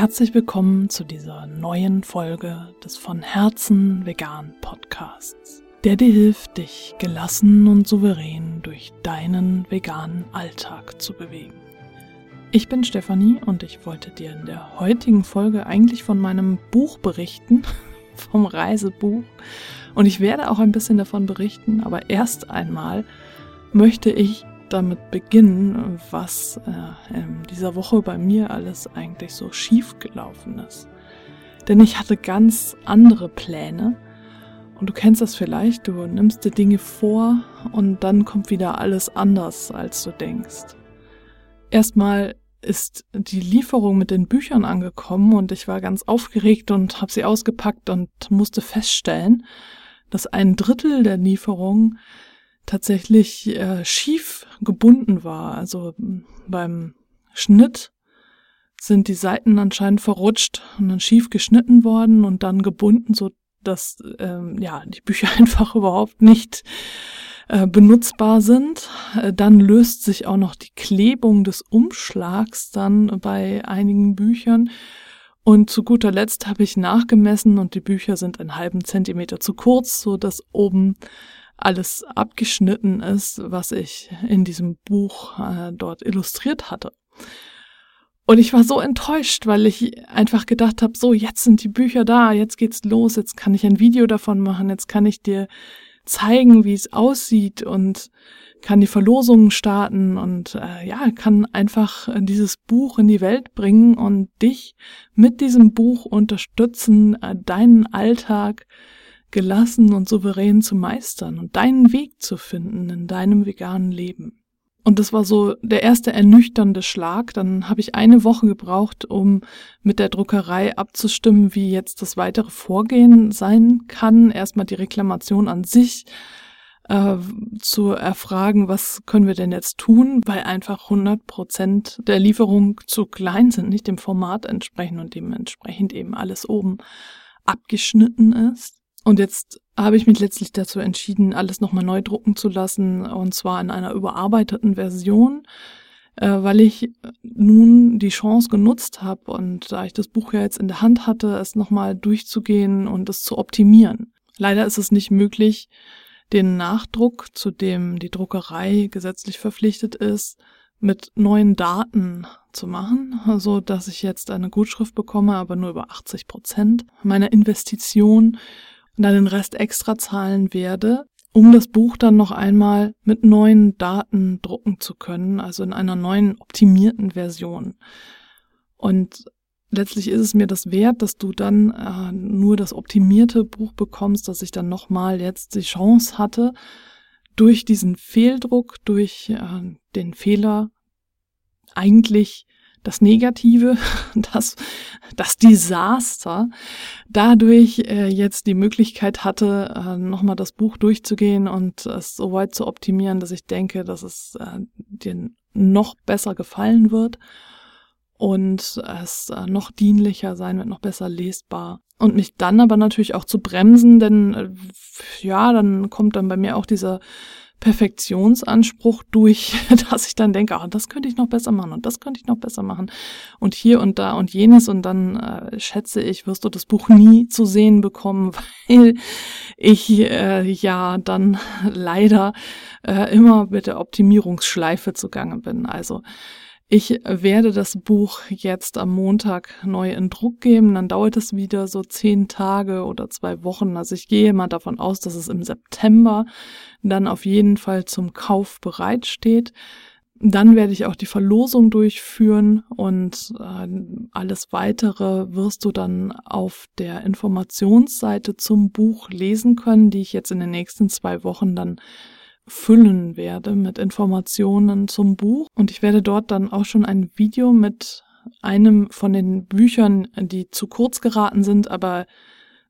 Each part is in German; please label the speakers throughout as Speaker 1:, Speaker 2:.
Speaker 1: herzlich willkommen zu dieser neuen Folge des von Herzen vegan Podcasts, der dir hilft, dich gelassen und souverän durch deinen veganen Alltag zu bewegen. Ich bin Stefanie und ich wollte dir in der heutigen Folge eigentlich von meinem Buch berichten, vom Reisebuch. Und ich werde auch ein bisschen davon berichten, aber erst einmal möchte ich damit beginnen, was äh, in dieser Woche bei mir alles eigentlich so schief gelaufen ist. Denn ich hatte ganz andere Pläne. Und du kennst das vielleicht, du nimmst dir Dinge vor und dann kommt wieder alles anders, als du denkst. Erstmal ist die Lieferung mit den Büchern angekommen und ich war ganz aufgeregt und habe sie ausgepackt und musste feststellen, dass ein Drittel der Lieferung tatsächlich äh, schief gebunden war. Also beim Schnitt sind die Seiten anscheinend verrutscht und dann schief geschnitten worden und dann gebunden, so dass ähm, ja die Bücher einfach überhaupt nicht äh, benutzbar sind. Äh, dann löst sich auch noch die Klebung des Umschlags dann bei einigen Büchern. Und zu guter Letzt habe ich nachgemessen und die Bücher sind einen halben Zentimeter zu kurz, so dass oben alles abgeschnitten ist, was ich in diesem Buch äh, dort illustriert hatte. Und ich war so enttäuscht, weil ich einfach gedacht habe, so, jetzt sind die Bücher da, jetzt geht's los, jetzt kann ich ein Video davon machen, jetzt kann ich dir zeigen, wie es aussieht und kann die Verlosungen starten und äh, ja, kann einfach dieses Buch in die Welt bringen und dich mit diesem Buch unterstützen, äh, deinen Alltag gelassen und souverän zu meistern und deinen Weg zu finden in deinem veganen Leben. Und das war so der erste ernüchternde Schlag. Dann habe ich eine Woche gebraucht, um mit der Druckerei abzustimmen, wie jetzt das weitere Vorgehen sein kann. Erstmal die Reklamation an sich äh, zu erfragen, was können wir denn jetzt tun, weil einfach 100 Prozent der Lieferung zu klein sind, nicht dem Format entsprechen und dementsprechend eben alles oben abgeschnitten ist. Und jetzt habe ich mich letztlich dazu entschieden, alles nochmal neu drucken zu lassen, und zwar in einer überarbeiteten Version, äh, weil ich nun die Chance genutzt habe und da ich das Buch ja jetzt in der Hand hatte, es nochmal durchzugehen und es zu optimieren. Leider ist es nicht möglich, den Nachdruck, zu dem die Druckerei gesetzlich verpflichtet ist, mit neuen Daten zu machen, so dass ich jetzt eine Gutschrift bekomme, aber nur über 80 Prozent meiner Investition dann den Rest extra zahlen werde, um das Buch dann noch einmal mit neuen Daten drucken zu können, also in einer neuen optimierten Version. Und letztlich ist es mir das wert, dass du dann äh, nur das optimierte Buch bekommst, dass ich dann nochmal jetzt die Chance hatte, durch diesen Fehldruck, durch äh, den Fehler eigentlich das Negative, das, das Desaster, dadurch äh, jetzt die Möglichkeit hatte, äh, nochmal das Buch durchzugehen und es so weit zu optimieren, dass ich denke, dass es äh, dir noch besser gefallen wird und es äh, noch dienlicher sein wird, noch besser lesbar. Und mich dann aber natürlich auch zu bremsen, denn äh, ja, dann kommt dann bei mir auch dieser Perfektionsanspruch durch, dass ich dann denke, ah, das könnte ich noch besser machen und das könnte ich noch besser machen und hier und da und jenes und dann äh, schätze ich, wirst du das Buch nie zu sehen bekommen, weil ich äh, ja dann leider äh, immer mit der Optimierungsschleife zugange bin. Also ich werde das Buch jetzt am Montag neu in Druck geben. Dann dauert es wieder so zehn Tage oder zwei Wochen. Also ich gehe mal davon aus, dass es im September dann auf jeden Fall zum Kauf bereitsteht. Dann werde ich auch die Verlosung durchführen und äh, alles weitere wirst du dann auf der Informationsseite zum Buch lesen können, die ich jetzt in den nächsten zwei Wochen dann füllen werde mit Informationen zum Buch. Und ich werde dort dann auch schon ein Video mit einem von den Büchern, die zu kurz geraten sind, aber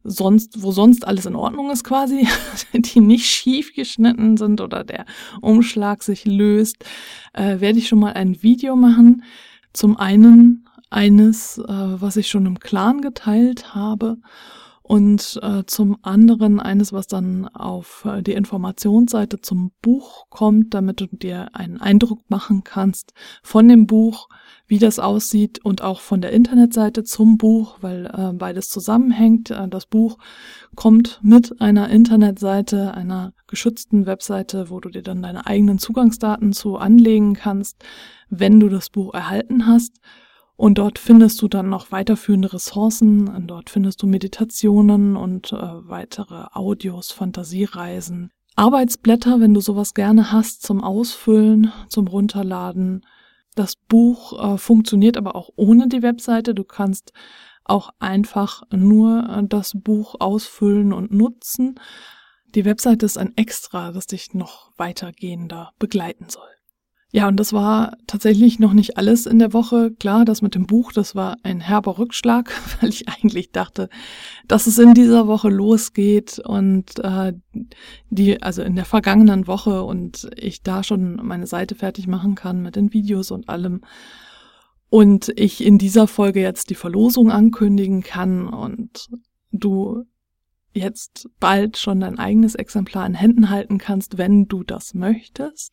Speaker 1: sonst, wo sonst alles in Ordnung ist quasi, die nicht schief geschnitten sind oder der Umschlag sich löst, äh, werde ich schon mal ein Video machen. Zum einen eines, äh, was ich schon im Clan geteilt habe und äh, zum anderen eines, was dann auf äh, die Informationsseite zum Buch kommt, damit du dir einen Eindruck machen kannst von dem Buch, wie das aussieht und auch von der Internetseite zum Buch, weil äh, beides zusammenhängt. Äh, das Buch kommt mit einer Internetseite, einer geschützten Webseite, wo du dir dann deine eigenen Zugangsdaten zu anlegen kannst, wenn du das Buch erhalten hast. Und dort findest du dann noch weiterführende Ressourcen. Dort findest du Meditationen und äh, weitere Audios, Fantasiereisen. Arbeitsblätter, wenn du sowas gerne hast, zum Ausfüllen, zum Runterladen. Das Buch äh, funktioniert aber auch ohne die Webseite. Du kannst auch einfach nur äh, das Buch ausfüllen und nutzen. Die Webseite ist ein Extra, das dich noch weitergehender begleiten soll. Ja, und das war tatsächlich noch nicht alles in der Woche. Klar, das mit dem Buch, das war ein herber Rückschlag, weil ich eigentlich dachte, dass es in dieser Woche losgeht und äh, die, also in der vergangenen Woche und ich da schon meine Seite fertig machen kann mit den Videos und allem. Und ich in dieser Folge jetzt die Verlosung ankündigen kann und du jetzt bald schon dein eigenes Exemplar in Händen halten kannst, wenn du das möchtest.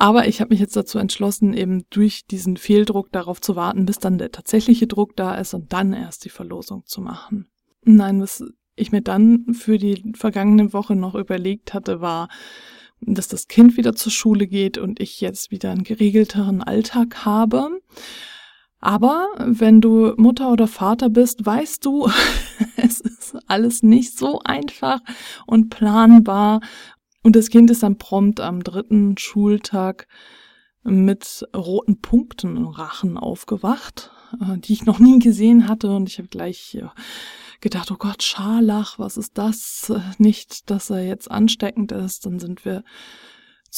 Speaker 1: Aber ich habe mich jetzt dazu entschlossen, eben durch diesen Fehldruck darauf zu warten, bis dann der tatsächliche Druck da ist und dann erst die Verlosung zu machen. Nein, was ich mir dann für die vergangene Woche noch überlegt hatte, war, dass das Kind wieder zur Schule geht und ich jetzt wieder einen geregelteren Alltag habe. Aber wenn du Mutter oder Vater bist, weißt du, es ist alles nicht so einfach und planbar und das Kind ist dann prompt am dritten Schultag mit roten Punkten im Rachen aufgewacht, äh, die ich noch nie gesehen hatte. Und ich habe gleich gedacht, oh Gott, Scharlach, was ist das? Nicht, dass er jetzt ansteckend ist. Dann sind wir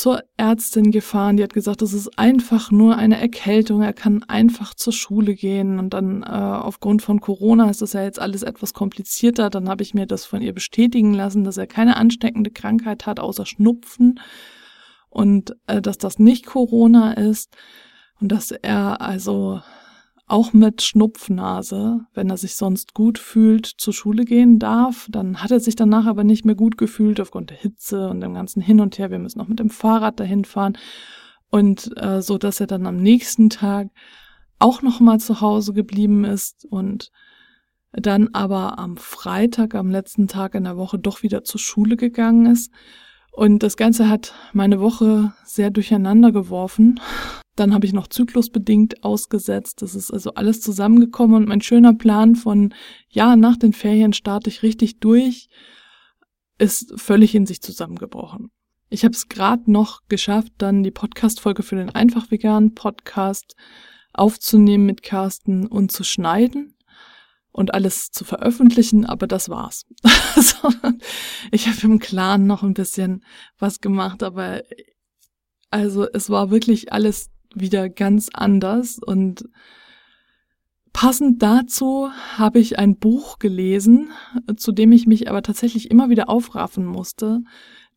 Speaker 1: zur Ärztin gefahren, die hat gesagt, das ist einfach nur eine Erkältung, er kann einfach zur Schule gehen. Und dann äh, aufgrund von Corona ist das ja jetzt alles etwas komplizierter, dann habe ich mir das von ihr bestätigen lassen, dass er keine ansteckende Krankheit hat, außer Schnupfen. Und äh, dass das nicht Corona ist. Und dass er also auch mit Schnupfnase, wenn er sich sonst gut fühlt, zur Schule gehen darf. Dann hat er sich danach aber nicht mehr gut gefühlt aufgrund der Hitze und dem ganzen Hin und Her. Wir müssen auch mit dem Fahrrad dahin fahren. Und äh, so, dass er dann am nächsten Tag auch noch mal zu Hause geblieben ist und dann aber am Freitag, am letzten Tag in der Woche, doch wieder zur Schule gegangen ist. Und das Ganze hat meine Woche sehr durcheinander geworfen. Dann habe ich noch zyklusbedingt ausgesetzt. Das ist also alles zusammengekommen und mein schöner Plan von, ja, nach den Ferien starte ich richtig durch, ist völlig in sich zusammengebrochen. Ich habe es gerade noch geschafft, dann die Podcast-Folge für den Einfach Vegan Podcast aufzunehmen mit Carsten und zu schneiden und alles zu veröffentlichen, aber das war's. ich habe im Clan noch ein bisschen was gemacht, aber also es war wirklich alles wieder ganz anders und Passend dazu habe ich ein Buch gelesen, zu dem ich mich aber tatsächlich immer wieder aufraffen musste,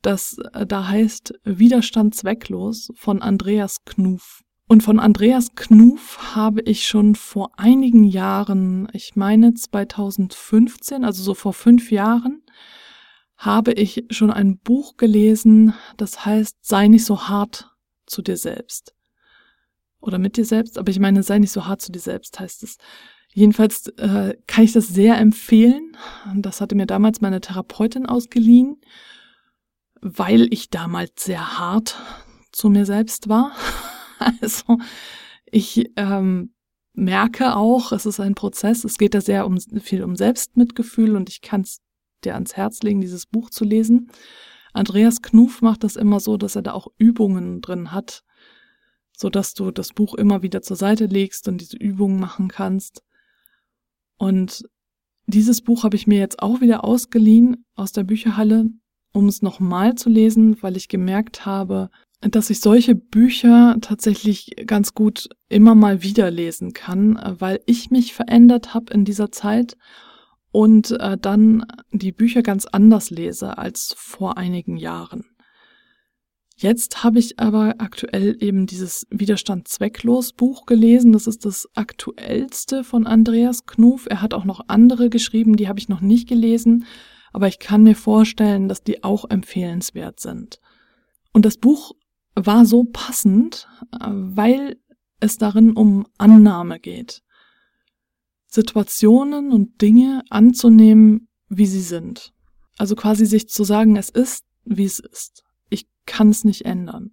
Speaker 1: das äh, da heißt Widerstand zwecklos von Andreas Knuf. Und von Andreas Knuf habe ich schon vor einigen Jahren, ich meine 2015, also so vor fünf Jahren, habe ich schon ein Buch gelesen, das heißt Sei nicht so hart zu dir selbst oder mit dir selbst, aber ich meine, sei nicht so hart zu dir selbst, heißt es. Jedenfalls äh, kann ich das sehr empfehlen. Das hatte mir damals meine Therapeutin ausgeliehen, weil ich damals sehr hart zu mir selbst war. Also ich ähm, merke auch, es ist ein Prozess. Es geht da sehr um viel um Selbstmitgefühl und ich kann es dir ans Herz legen, dieses Buch zu lesen. Andreas Knuf macht das immer so, dass er da auch Übungen drin hat, so dass du das Buch immer wieder zur Seite legst und diese Übungen machen kannst. Und dieses Buch habe ich mir jetzt auch wieder ausgeliehen aus der Bücherhalle, um es nochmal zu lesen, weil ich gemerkt habe, dass ich solche Bücher tatsächlich ganz gut immer mal wieder lesen kann, weil ich mich verändert habe in dieser Zeit und äh, dann die Bücher ganz anders lese als vor einigen Jahren. Jetzt habe ich aber aktuell eben dieses Widerstand zwecklos Buch gelesen. Das ist das aktuellste von Andreas Knuf. Er hat auch noch andere geschrieben, die habe ich noch nicht gelesen, aber ich kann mir vorstellen, dass die auch empfehlenswert sind. Und das Buch war so passend, weil es darin um Annahme geht. Situationen und Dinge anzunehmen, wie sie sind. Also quasi sich zu sagen, es ist, wie es ist kann es nicht ändern.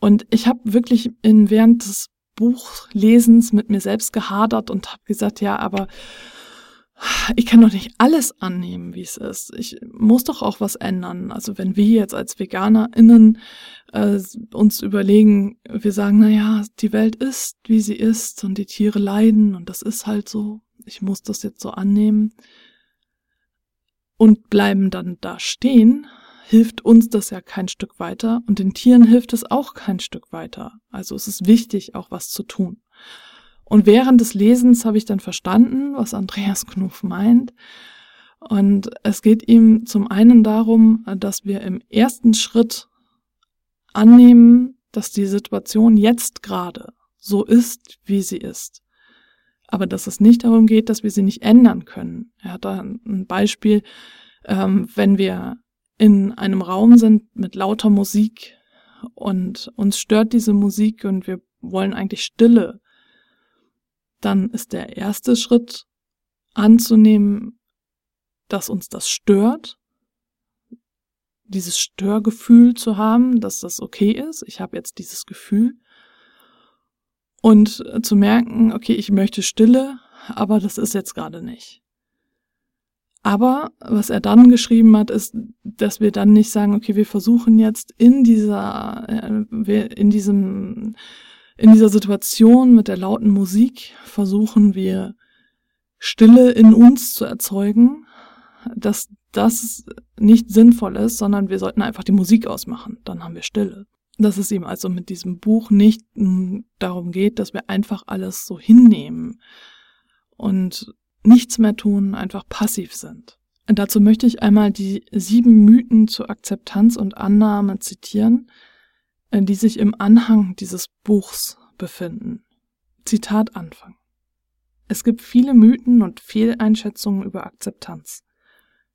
Speaker 1: Und ich habe wirklich in, während des Buchlesens mit mir selbst gehadert und habe gesagt, ja, aber ich kann doch nicht alles annehmen, wie es ist. Ich muss doch auch was ändern. Also wenn wir jetzt als VeganerInnen äh, uns überlegen, wir sagen, na ja, die Welt ist, wie sie ist und die Tiere leiden und das ist halt so. Ich muss das jetzt so annehmen und bleiben dann da stehen, hilft uns das ja kein Stück weiter und den Tieren hilft es auch kein Stück weiter. Also es ist wichtig, auch was zu tun. Und während des Lesens habe ich dann verstanden, was Andreas Knuff meint. Und es geht ihm zum einen darum, dass wir im ersten Schritt annehmen, dass die Situation jetzt gerade so ist, wie sie ist. Aber dass es nicht darum geht, dass wir sie nicht ändern können. Er hat da ein Beispiel, ähm, wenn wir in einem Raum sind mit lauter Musik und uns stört diese Musik und wir wollen eigentlich Stille, dann ist der erste Schritt anzunehmen, dass uns das stört, dieses Störgefühl zu haben, dass das okay ist. Ich habe jetzt dieses Gefühl. Und zu merken, okay, ich möchte Stille, aber das ist jetzt gerade nicht. Aber was er dann geschrieben hat, ist, dass wir dann nicht sagen, okay, wir versuchen jetzt in dieser, äh, in diesem, in dieser Situation mit der lauten Musik versuchen wir Stille in uns zu erzeugen, dass das nicht sinnvoll ist, sondern wir sollten einfach die Musik ausmachen, dann haben wir Stille. Dass es ihm also mit diesem Buch nicht darum geht, dass wir einfach alles so hinnehmen und nichts mehr tun, einfach passiv sind. Und dazu möchte ich einmal die sieben Mythen zur Akzeptanz und Annahme zitieren, äh, die sich im Anhang dieses Buchs befinden. Zitat Anfang. Es gibt viele Mythen und Fehleinschätzungen über Akzeptanz.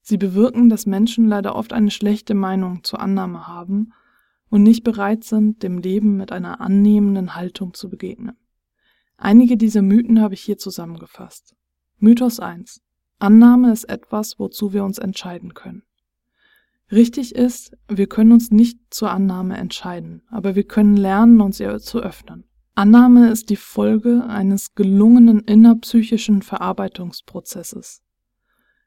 Speaker 1: Sie bewirken, dass Menschen leider oft eine schlechte Meinung zur Annahme haben und nicht bereit sind, dem Leben mit einer annehmenden Haltung zu begegnen. Einige dieser Mythen habe ich hier zusammengefasst. Mythos 1. Annahme ist etwas, wozu wir uns entscheiden können. Richtig ist, wir können uns nicht zur Annahme entscheiden, aber wir können lernen, uns ihr zu öffnen. Annahme ist die Folge eines gelungenen innerpsychischen Verarbeitungsprozesses.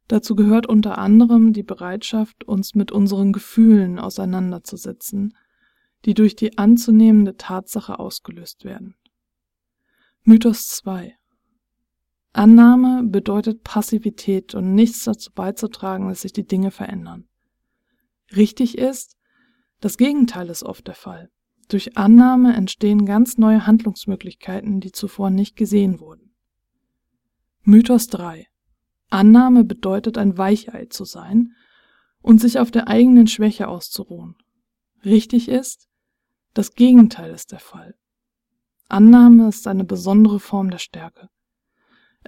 Speaker 1: Dazu gehört unter anderem die Bereitschaft, uns mit unseren Gefühlen auseinanderzusetzen, die durch die anzunehmende Tatsache ausgelöst werden. Mythos 2 Annahme bedeutet Passivität und nichts dazu beizutragen, dass sich die Dinge verändern. Richtig ist, das Gegenteil ist oft der Fall. Durch Annahme entstehen ganz neue Handlungsmöglichkeiten, die zuvor nicht gesehen wurden. Mythos 3. Annahme bedeutet ein Weichei zu sein und sich auf der eigenen Schwäche auszuruhen. Richtig ist, das Gegenteil ist der Fall. Annahme ist eine besondere Form der Stärke.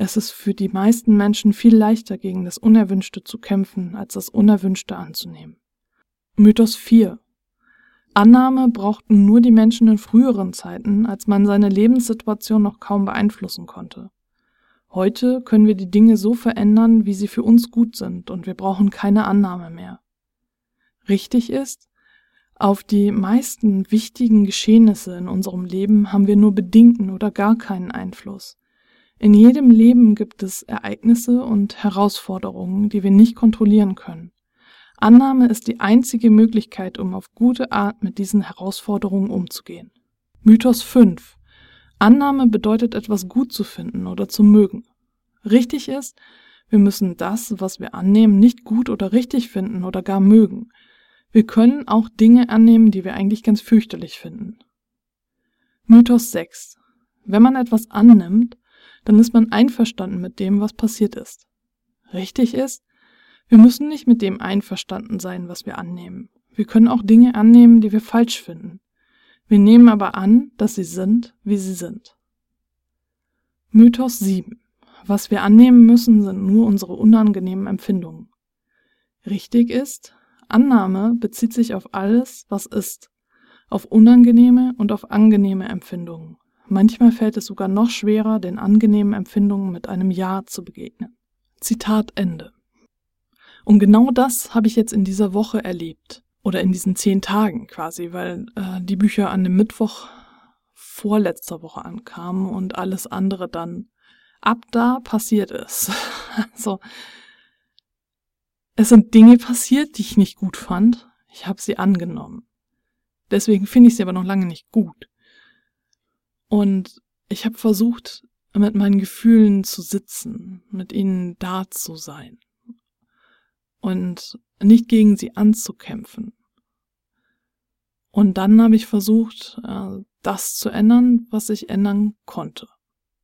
Speaker 1: Es ist für die meisten Menschen viel leichter, gegen das Unerwünschte zu kämpfen, als das Unerwünschte anzunehmen. Mythos 4 Annahme brauchten nur die Menschen in früheren Zeiten, als man seine Lebenssituation noch kaum beeinflussen konnte. Heute können wir die Dinge so verändern, wie sie für uns gut sind, und wir brauchen keine Annahme mehr. Richtig ist, auf die meisten wichtigen Geschehnisse in unserem Leben haben wir nur bedingten oder gar keinen Einfluss. In jedem Leben gibt es Ereignisse und Herausforderungen, die wir nicht kontrollieren können. Annahme ist die einzige Möglichkeit, um auf gute Art mit diesen Herausforderungen umzugehen. Mythos 5. Annahme bedeutet etwas gut zu finden oder zu mögen. Richtig ist, wir müssen das, was wir annehmen, nicht gut oder richtig finden oder gar mögen. Wir können auch Dinge annehmen, die wir eigentlich ganz fürchterlich finden. Mythos 6. Wenn man etwas annimmt, dann ist man einverstanden mit dem, was passiert ist. Richtig ist, wir müssen nicht mit dem einverstanden sein, was wir annehmen. Wir können auch Dinge annehmen, die wir falsch finden. Wir nehmen aber an, dass sie sind, wie sie sind. Mythos 7. Was wir annehmen müssen, sind nur unsere unangenehmen Empfindungen. Richtig ist, Annahme bezieht sich auf alles, was ist, auf unangenehme und auf angenehme Empfindungen. Manchmal fällt es sogar noch schwerer, den angenehmen Empfindungen mit einem Ja zu begegnen. Zitat Ende. Und genau das habe ich jetzt in dieser Woche erlebt. Oder in diesen zehn Tagen quasi, weil äh, die Bücher an dem Mittwoch vorletzter Woche ankamen und alles andere dann ab da passiert ist. also es sind Dinge passiert, die ich nicht gut fand. Ich habe sie angenommen. Deswegen finde ich sie aber noch lange nicht gut. Und ich habe versucht, mit meinen Gefühlen zu sitzen, mit ihnen da zu sein und nicht gegen sie anzukämpfen. Und dann habe ich versucht, äh, das zu ändern, was ich ändern konnte.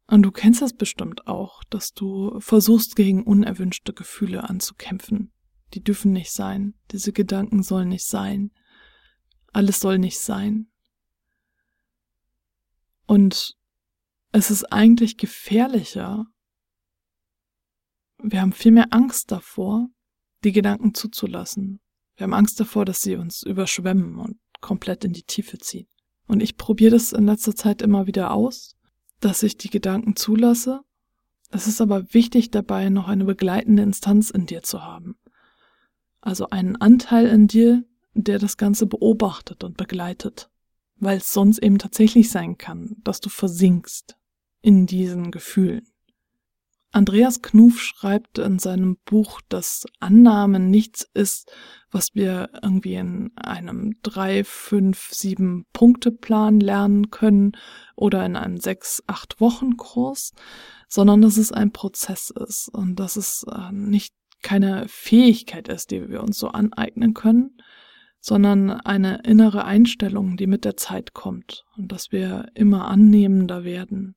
Speaker 1: Und du kennst das bestimmt auch, dass du versuchst, gegen unerwünschte Gefühle anzukämpfen. Die dürfen nicht sein, diese Gedanken sollen nicht sein, alles soll nicht sein. Und es ist eigentlich gefährlicher. Wir haben viel mehr Angst davor, die Gedanken zuzulassen. Wir haben Angst davor, dass sie uns überschwemmen und komplett in die Tiefe ziehen. Und ich probiere das in letzter Zeit immer wieder aus, dass ich die Gedanken zulasse. Es ist aber wichtig dabei, noch eine begleitende Instanz in dir zu haben. Also einen Anteil in dir, der das Ganze beobachtet und begleitet. Weil es sonst eben tatsächlich sein kann, dass du versinkst in diesen Gefühlen. Andreas Knuf schreibt in seinem Buch, dass Annahme nichts ist, was wir irgendwie in einem drei, fünf, sieben Punkte Plan lernen können oder in einem sechs, acht Wochen Kurs, sondern dass es ein Prozess ist und dass es äh, nicht keine Fähigkeit ist, die wir uns so aneignen können, sondern eine innere Einstellung, die mit der Zeit kommt und dass wir immer annehmender werden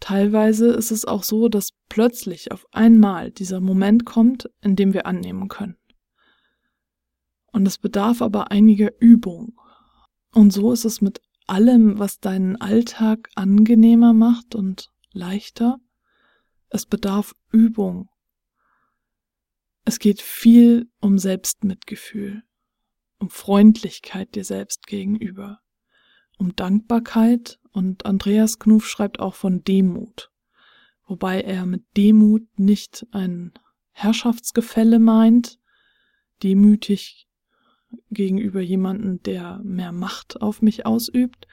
Speaker 1: Teilweise ist es auch so, dass plötzlich auf einmal dieser Moment kommt, in dem wir annehmen können. Und es bedarf aber einiger Übung. Und so ist es mit allem, was deinen Alltag angenehmer macht und leichter. Es bedarf Übung. Es geht viel um Selbstmitgefühl, um Freundlichkeit dir selbst gegenüber, um Dankbarkeit und Andreas Knuf schreibt auch von Demut, wobei er mit Demut nicht ein Herrschaftsgefälle meint, demütig gegenüber jemanden, der mehr Macht auf mich ausübt,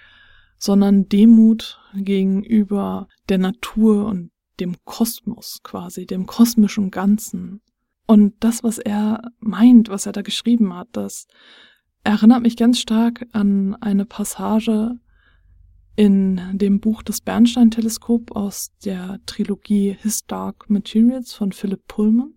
Speaker 1: sondern Demut gegenüber der Natur und dem Kosmos quasi, dem kosmischen Ganzen. Und das, was er meint, was er da geschrieben hat, das erinnert mich ganz stark an eine Passage in dem Buch Das Bernstein-Teleskop aus der Trilogie His Dark Materials von Philip Pullman.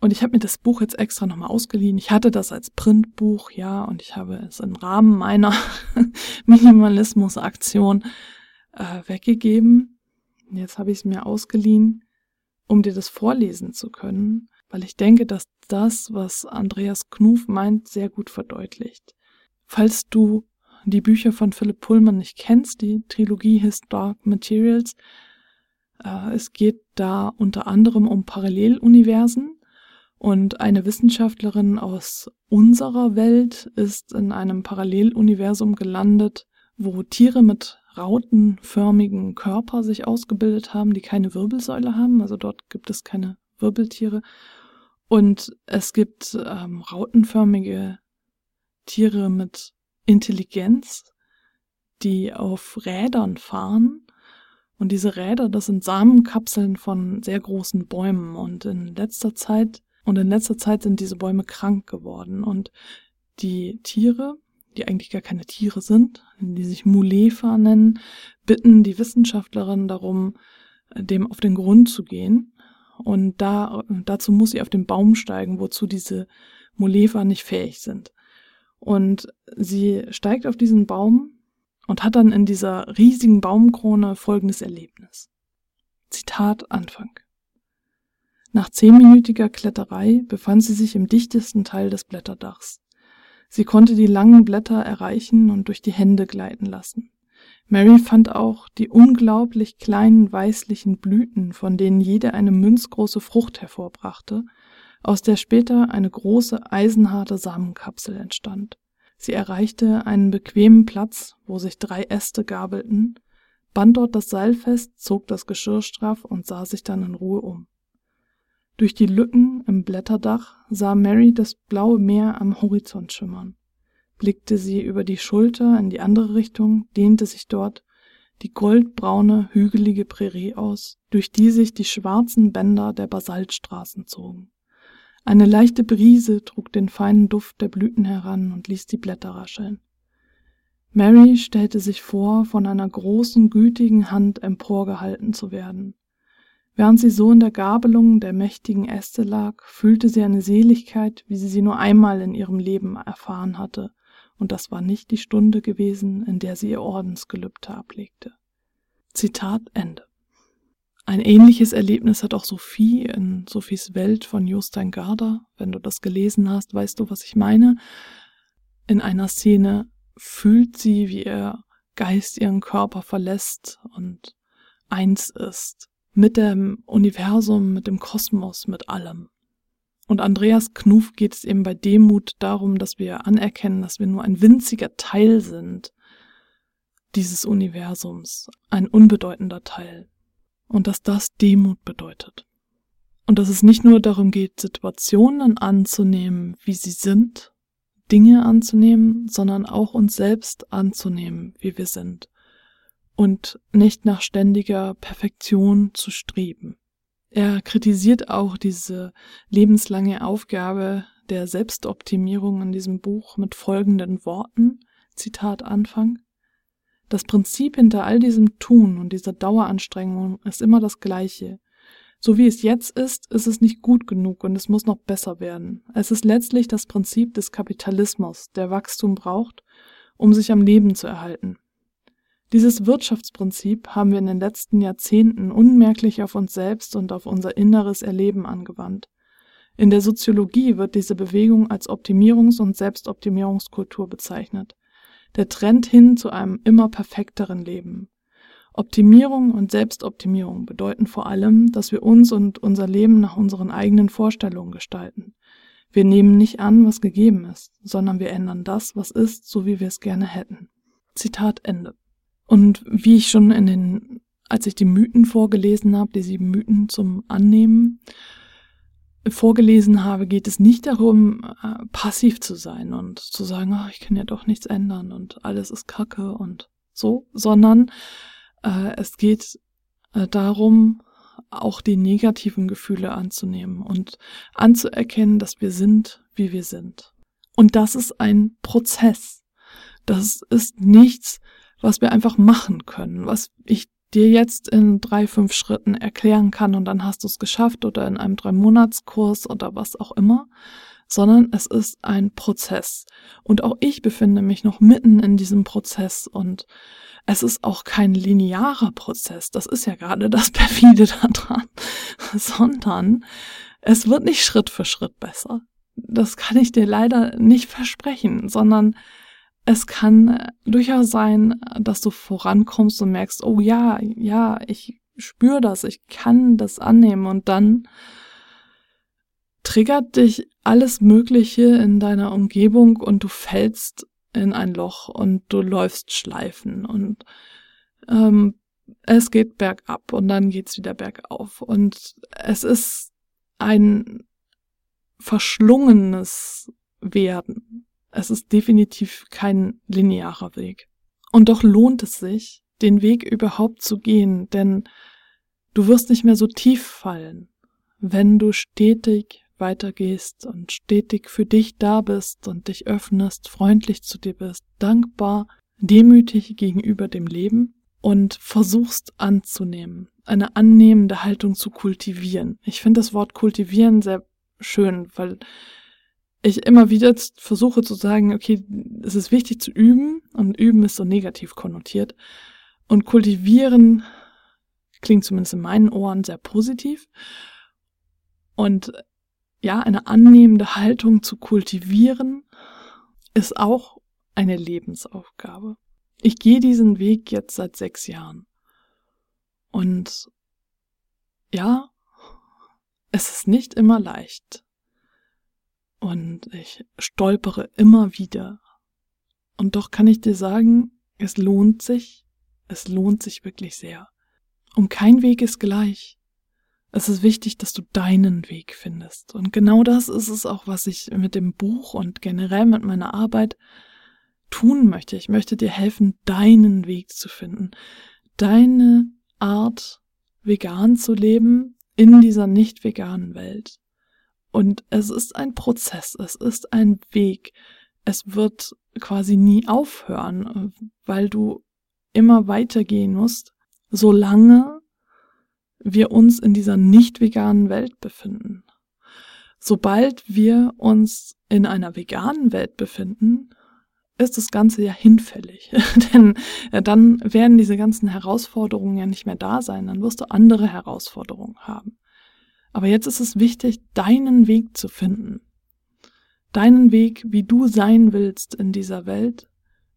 Speaker 1: Und ich habe mir das Buch jetzt extra nochmal ausgeliehen. Ich hatte das als Printbuch, ja, und ich habe es im Rahmen meiner Minimalismus-Aktion äh, weggegeben. Jetzt habe ich es mir ausgeliehen, um dir das vorlesen zu können, weil ich denke, dass das, was Andreas Knuf meint, sehr gut verdeutlicht. Falls du die Bücher von Philip Pullman nicht kennst, die Trilogie His Dark Materials. Äh, es geht da unter anderem um Paralleluniversen und eine Wissenschaftlerin aus unserer Welt ist in einem Paralleluniversum gelandet, wo Tiere mit rautenförmigen Körper sich ausgebildet haben, die keine Wirbelsäule haben. Also dort gibt es keine Wirbeltiere. Und es gibt ähm, rautenförmige Tiere mit Intelligenz, die auf Rädern fahren. Und diese Räder, das sind Samenkapseln von sehr großen Bäumen. Und in letzter Zeit, und in letzter Zeit sind diese Bäume krank geworden. Und die Tiere, die eigentlich gar keine Tiere sind, die sich Mulefa nennen, bitten die Wissenschaftlerin darum, dem auf den Grund zu gehen. Und da, dazu muss sie auf den Baum steigen, wozu diese Mulefa nicht fähig sind. Und sie steigt auf diesen Baum und hat dann in dieser riesigen Baumkrone folgendes Erlebnis. Zitat Anfang. Nach zehnminütiger Kletterei befand sie sich im dichtesten Teil des Blätterdachs. Sie konnte die langen Blätter erreichen und durch die Hände gleiten lassen. Mary fand auch die unglaublich kleinen weißlichen Blüten, von denen jede eine münzgroße Frucht hervorbrachte, aus der später eine große eisenharte Samenkapsel entstand. Sie erreichte einen bequemen Platz, wo sich drei Äste gabelten, band dort das Seil fest, zog das Geschirr straff und sah sich dann in Ruhe um. Durch die Lücken im Blätterdach sah Mary das blaue Meer am Horizont schimmern. Blickte sie über die Schulter in die andere Richtung, dehnte sich dort die goldbraune, hügelige Prärie aus, durch die sich die schwarzen Bänder der Basaltstraßen zogen. Eine leichte Brise trug den feinen Duft der Blüten heran und ließ die Blätter rascheln. Mary stellte sich vor, von einer großen, gütigen Hand emporgehalten zu werden. Während sie so in der Gabelung der mächtigen Äste lag, fühlte sie eine Seligkeit, wie sie sie nur einmal in ihrem Leben erfahren hatte, und das war nicht die Stunde gewesen, in der sie ihr Ordensgelübde ablegte. Zitat Ende. Ein ähnliches Erlebnis hat auch Sophie in Sophies Welt von Jostein Garder. Wenn du das gelesen hast, weißt du, was ich meine. In einer Szene fühlt sie, wie ihr Geist ihren Körper verlässt und eins ist mit dem Universum, mit dem Kosmos, mit allem. Und Andreas Knuf geht es eben bei Demut darum, dass wir anerkennen, dass wir nur ein winziger Teil sind dieses Universums, ein unbedeutender Teil. Und dass das Demut bedeutet. Und dass es nicht nur darum geht, Situationen anzunehmen, wie sie sind, Dinge anzunehmen, sondern auch uns selbst anzunehmen, wie wir sind und nicht nach ständiger Perfektion zu streben. Er kritisiert auch diese lebenslange Aufgabe der Selbstoptimierung in diesem Buch mit folgenden Worten, Zitat Anfang. Das Prinzip hinter all diesem Tun und dieser Daueranstrengung ist immer das gleiche. So wie es jetzt ist, ist es nicht gut genug und es muss noch besser werden. Es ist letztlich das Prinzip des Kapitalismus, der Wachstum braucht, um sich am Leben zu erhalten. Dieses Wirtschaftsprinzip haben wir in den letzten Jahrzehnten unmerklich auf uns selbst und auf unser inneres Erleben angewandt. In der Soziologie wird diese Bewegung als Optimierungs- und Selbstoptimierungskultur bezeichnet. Der Trend hin zu einem immer perfekteren Leben. Optimierung und Selbstoptimierung bedeuten vor allem, dass wir uns und unser Leben nach unseren eigenen Vorstellungen gestalten. Wir nehmen nicht an, was gegeben ist, sondern wir ändern das, was ist, so wie wir es gerne hätten. Zitat Ende. Und wie ich schon in den, als ich die Mythen vorgelesen habe, die sieben Mythen zum Annehmen, vorgelesen habe, geht es nicht darum, äh, passiv zu sein und zu sagen, ach, ich kann ja doch nichts ändern und alles ist Kacke und so, sondern äh, es geht äh, darum, auch die negativen Gefühle anzunehmen und anzuerkennen, dass wir sind, wie wir sind. Und das ist ein Prozess. Das ist nichts, was wir einfach machen können, was ich dir jetzt in drei, fünf Schritten erklären kann und dann hast du es geschafft oder in einem Drei-Monats-Kurs oder was auch immer, sondern es ist ein Prozess. Und auch ich befinde mich noch mitten in diesem Prozess und es ist auch kein linearer Prozess. Das ist ja gerade das perfide daran, sondern es wird nicht Schritt für Schritt besser. Das kann ich dir leider nicht versprechen, sondern es kann äh, durchaus sein, dass du vorankommst und merkst, oh ja, ja, ich spüre das, ich kann das annehmen. Und dann triggert dich alles Mögliche in deiner Umgebung und du fällst in ein Loch und du läufst Schleifen. Und ähm, es geht bergab und dann geht's wieder bergauf. Und es ist ein verschlungenes Werden es ist definitiv kein linearer Weg. Und doch lohnt es sich, den Weg überhaupt zu gehen, denn du wirst nicht mehr so tief fallen, wenn du stetig weitergehst und stetig für dich da bist und dich öffnest, freundlich zu dir bist, dankbar, demütig gegenüber dem Leben und versuchst anzunehmen, eine annehmende Haltung zu kultivieren. Ich finde das Wort kultivieren sehr schön, weil ich immer wieder versuche zu sagen, okay, es ist wichtig zu üben und üben ist so negativ konnotiert und kultivieren klingt zumindest in meinen Ohren sehr positiv und ja, eine annehmende Haltung zu kultivieren ist auch eine Lebensaufgabe. Ich gehe diesen Weg jetzt seit sechs Jahren. Und ja, es ist nicht immer leicht. Und ich stolpere immer wieder. Und doch kann ich dir sagen, es lohnt sich, es lohnt sich wirklich sehr. Und kein Weg ist gleich. Es ist wichtig, dass du deinen Weg findest. Und genau das ist es auch, was ich mit dem Buch und generell mit meiner Arbeit tun möchte. Ich möchte dir helfen, deinen Weg zu finden. Deine Art, vegan zu leben in dieser nicht veganen Welt. Und es ist ein Prozess, es ist ein Weg. Es wird quasi nie aufhören, weil du immer weitergehen musst, solange wir uns in dieser nicht veganen Welt befinden. Sobald wir uns in einer veganen Welt befinden, ist das Ganze ja hinfällig. Denn äh, dann werden diese ganzen Herausforderungen ja nicht mehr da sein. Dann wirst du andere Herausforderungen haben. Aber jetzt ist es wichtig, deinen Weg zu finden. Deinen Weg, wie du sein willst in dieser Welt,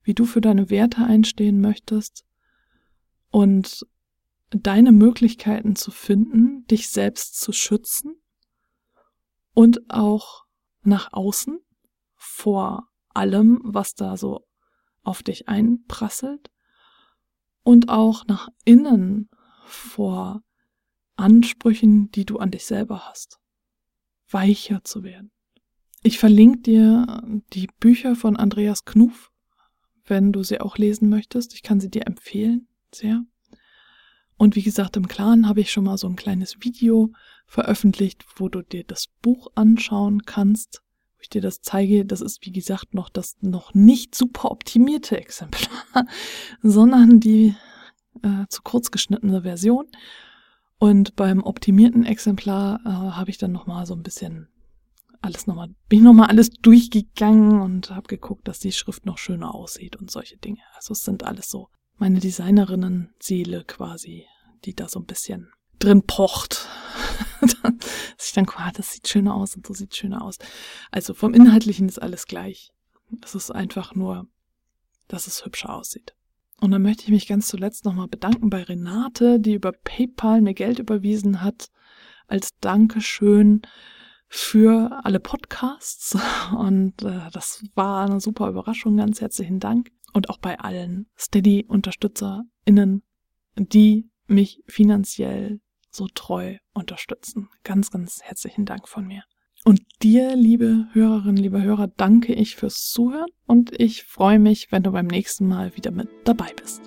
Speaker 1: wie du für deine Werte einstehen möchtest und deine Möglichkeiten zu finden, dich selbst zu schützen und auch nach außen vor allem, was da so auf dich einprasselt und auch nach innen vor Ansprüchen, die du an dich selber hast. Weicher zu werden. Ich verlinke dir die Bücher von Andreas Knuf, wenn du sie auch lesen möchtest. Ich kann sie dir empfehlen, sehr. Und wie gesagt, im Clan habe ich schon mal so ein kleines Video veröffentlicht, wo du dir das Buch anschauen kannst wo ich dir das zeige, das ist wie gesagt noch das noch nicht super optimierte Exemplar, sondern die äh, zu kurz geschnittene Version. Und beim optimierten Exemplar äh, habe ich dann noch mal so ein bisschen alles nochmal, bin ich nochmal alles durchgegangen und habe geguckt, dass die Schrift noch schöner aussieht und solche Dinge. Also es sind alles so meine Designerinnen-Seele quasi, die da so ein bisschen drin pocht. Dass ich dann, ah, das sieht schöner aus und so sieht schöner aus. Also vom Inhaltlichen ist alles gleich. Es ist einfach nur, dass es hübscher aussieht. Und dann möchte ich mich ganz zuletzt nochmal bedanken bei Renate, die über PayPal mir Geld überwiesen hat, als Dankeschön für alle Podcasts. Und äh, das war eine super Überraschung. Ganz herzlichen Dank. Und auch bei allen Steady-UnterstützerInnen, die mich finanziell so treu unterstützen. Ganz, ganz herzlichen Dank von mir. Und dir, liebe Hörerinnen, liebe Hörer, danke ich fürs Zuhören und ich freue mich, wenn du beim nächsten Mal wieder mit dabei bist.